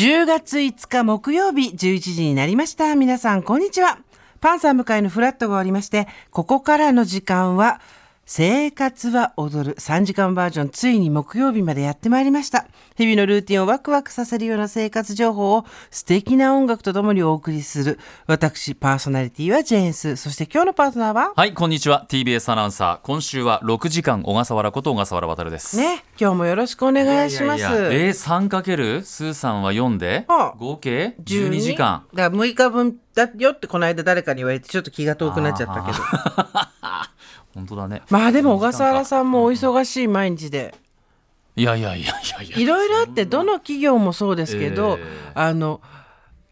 10月5日木曜日11時になりました。皆さん、こんにちは。パンサー向かいのフラットが終わりまして、ここからの時間は、生活は踊る3時間バージョン、ついに木曜日までやってまいりました。日々のルーティンをワクワクさせるような生活情報を素敵な音楽とともにお送りする。私、パーソナリティはジェーンス。そして今日のパートナーは？はい、こんにちは。TBS アナウンサー。今週は6時間小笠原こと小笠原渉です。ね、今日もよろしくお願いします。いやいやいやえー、3かける？スーさんは4で？あ合計？12時間。だから6日分だよってこの間誰かに言われてちょっと気が遠くなっちゃったけど。本当だね。まあでも小笠原さんもお忙しい毎日で。いやいやいやいやいろいろあってどの企業もそうですけど、えあの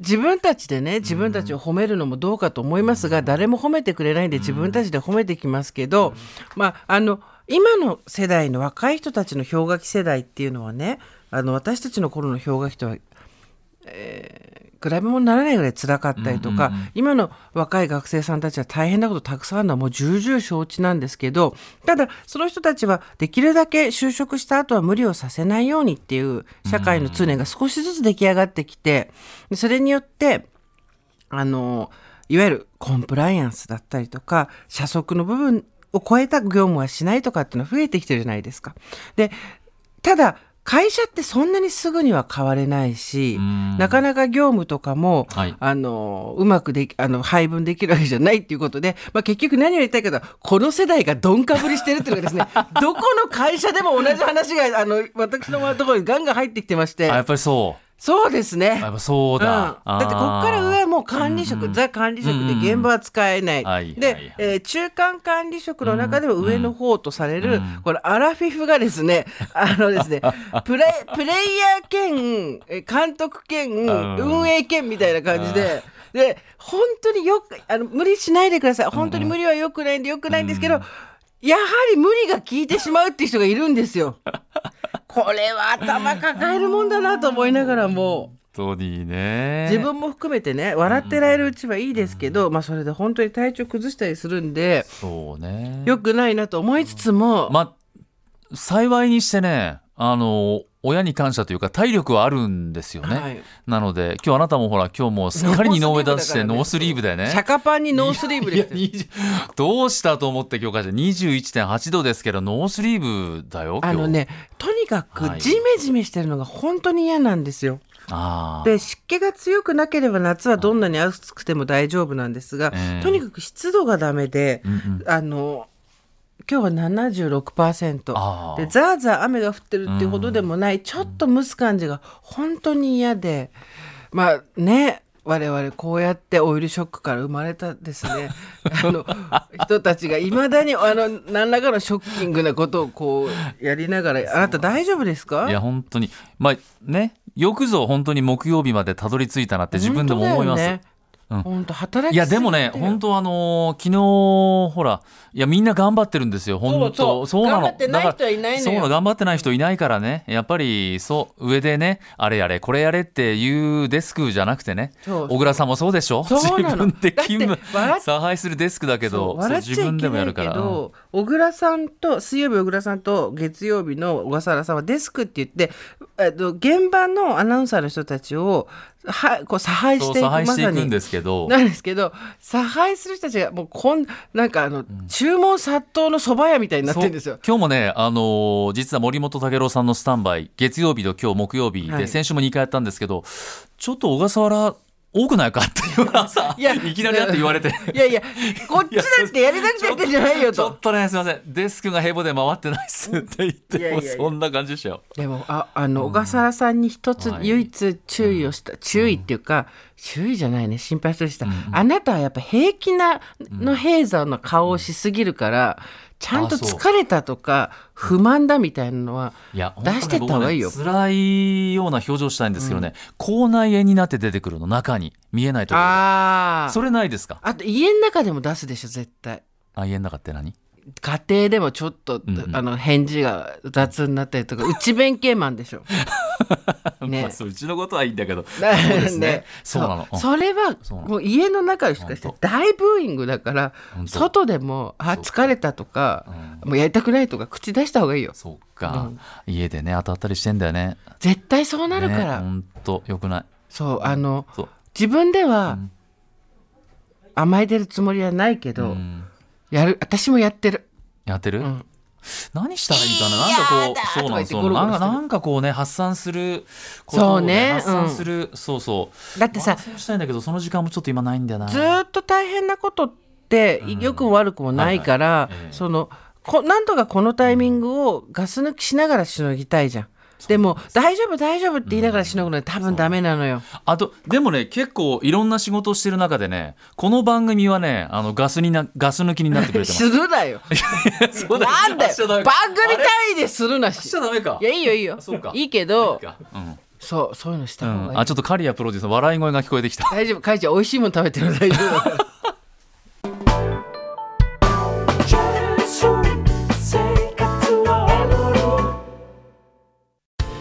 自分たちでね自分たちを褒めるのもどうかと思いますが、誰も褒めてくれないんで自分たちで褒めてきますけど、まああの今の世代の若い人たちの氷河期世代っていうのはねあの私たちの頃の氷河期とは、えー比べ物にならないぐらい辛かったりとか、今の若い学生さんたちは大変なことたくさんあるのはもう重々承知なんですけどただその人たちはできるだけ就職した後は無理をさせないようにっていう社会の通念が少しずつ出来上がってきてそれによってあのいわゆるコンプライアンスだったりとか社則の部分を超えた業務はしないとかっていうのは増えてきてるじゃないですか。でただ会社ってそんなにすぐには変われないしなかなか業務とかも、はい。あのうまくできあの配分できるわけじゃないっていうことで、まあ、結局何を言いたいかというとこの世代がどんかぶりしてるっていうのがですね どこの会社でも同じ話があの私のところにガンガン入ってきてまして。あやっぱりそう。そうですね。やっぱそううん、だ。だってここから上はもう管理職、ザ管理職で現場は使えない、はいはいではい、えー中間管理職の中でも上の方とされる、このアラフィフがですね あのですねプレプレイヤー兼えー監督兼ん運営兼みたいな感じで。で本当によくあの無理しないでください。本当に無理はよくないんでよくないんですけど、やはり無理が効いてしまうっていう人がいるんですよ。これは頭抱えるもんだなと思いながらも。本当にね。自分も含めてね笑ってられるうちはいいですけど、まあそれで本当に体調崩したりするんでそうね。良くないなと思いつつも、まあ、幸いにしてね、あの、親に感謝というか体力はあるんですよね。はいなので、今日あなたもほら、今日もうすっかり二の腕出して ノースリーブだよね。シャカパンにノースリーブで来て20どうしたと思って今日から21.8度ですけどノースリーブだよ今日あのねとにかくはいジメジメしてるのが本当に嫌なんですよ。で湿気が強くなければ夏はどんなに暑くても大丈夫なんですが、ええ。とにかく湿度がダメで、あの今日は76%あー。でザーザー雨が降ってるっていうほどでもない、ちょっと蒸す感じが本当に嫌で。まあね我々こうやってオイルショックから生まれたですね。あの人たちがいまだにあの何らかのショッキングなことをこうやりながらあなた大丈夫ですか？いや本当に。まあねよくぞ本当に木曜日までたどり着いたなって自分でも思います、うん。本当働きいやでもね本当あのー昨日ほらいやみんな頑張ってるんですよ。本当そうなの。頑張ってない人はいないそうなの。頑張ってない人いないからね。やっぱりそう上でねあれやれこれやれっていうデスクじゃなくてねそう小倉さんもそうでしょ？そうなの。自分で勤務差配するデスクだけそうど自分でもやるから。小倉さんと水曜日小倉さんと月曜日の小笠原さんはデスクって言ってえっと現場のアナウンサーの人たちをはこう差配していくていくんまさに。ですけど。なんですけど差配する人たちがもうこんなんかあの、注文殺到の蕎麦屋みたいになってるんですよ。今日もね、あのー実は森本武郎さんのスタンバイ月曜日と今日木曜日で、はい。先週も2回やったんですけどちょっと小笠原多くないかっていうのはさいやいきなりだって言われて。いやいやこっちだってやりたくてやってんじゃないよとちょっ。とねすいませんデスクがヘボで回ってないっすって言ってもうそんな感じでしたよ。でもああの小笠原さんに一つはい唯一注意をした、注意っていうか周囲じゃないね。心配する人、うんあなたはやっぱ平気なの平座の顔をしすぎるから、ちゃんと疲れたとか不満だみたいなのは出してった方がいいよ。本当ね辛いような表情したいんですけどね、口内炎になって出てくるの中に。見えないところで。ああそれないですか？あと家の中でも出すでしょ絶対。あ家の中って何？家庭でもちょっと、うんうん。あの返事が雑になったりとか 内弁慶マンでしょね。まあ、そううちのことはいいんだけど。だ そうですね。そうなの。それはもう家の中しかして大ブーイングだから外でもあ疲れたとかうん。もうやりたくないとか口出した方がいいよ。そうか、家でね当たったりしてんだよね。絶対そうなるから、ね、ほんとよくない。そうあの自分ではん。甘えてるつもりはないけど、うん。やる私もやってる、やってる、うん、何したらいいかな？なんかこうそうなんかゴロゴロしてる。なんかこうね発散することを、ね、そうね。発散する、そうそう。だってさ発散したいんだけどその時間もちょっと今ないんだよな。ずーっと大変なことって良くも悪くもないから、そのこなんとかこのタイミングをガス抜きしながらしのぎたいじゃん。でも大丈夫大丈夫って言いながらしのぐのは多分ダメなのよ。あとでもね結構いろんな仕事をしてる中でねこの番組はねあのガスになガス抜きになってくれてます。するなよ。そうなんだよ。番か組単位でするなし。し。ちゃダメか。いやいいよいいよ。あそうか。いいけどうん。そうそういうのした方がいい。あちょっと刈谷プロデューサー笑い声が聞こえてきた。大丈夫。かいちゃん美味しいもの食べてる。の大丈夫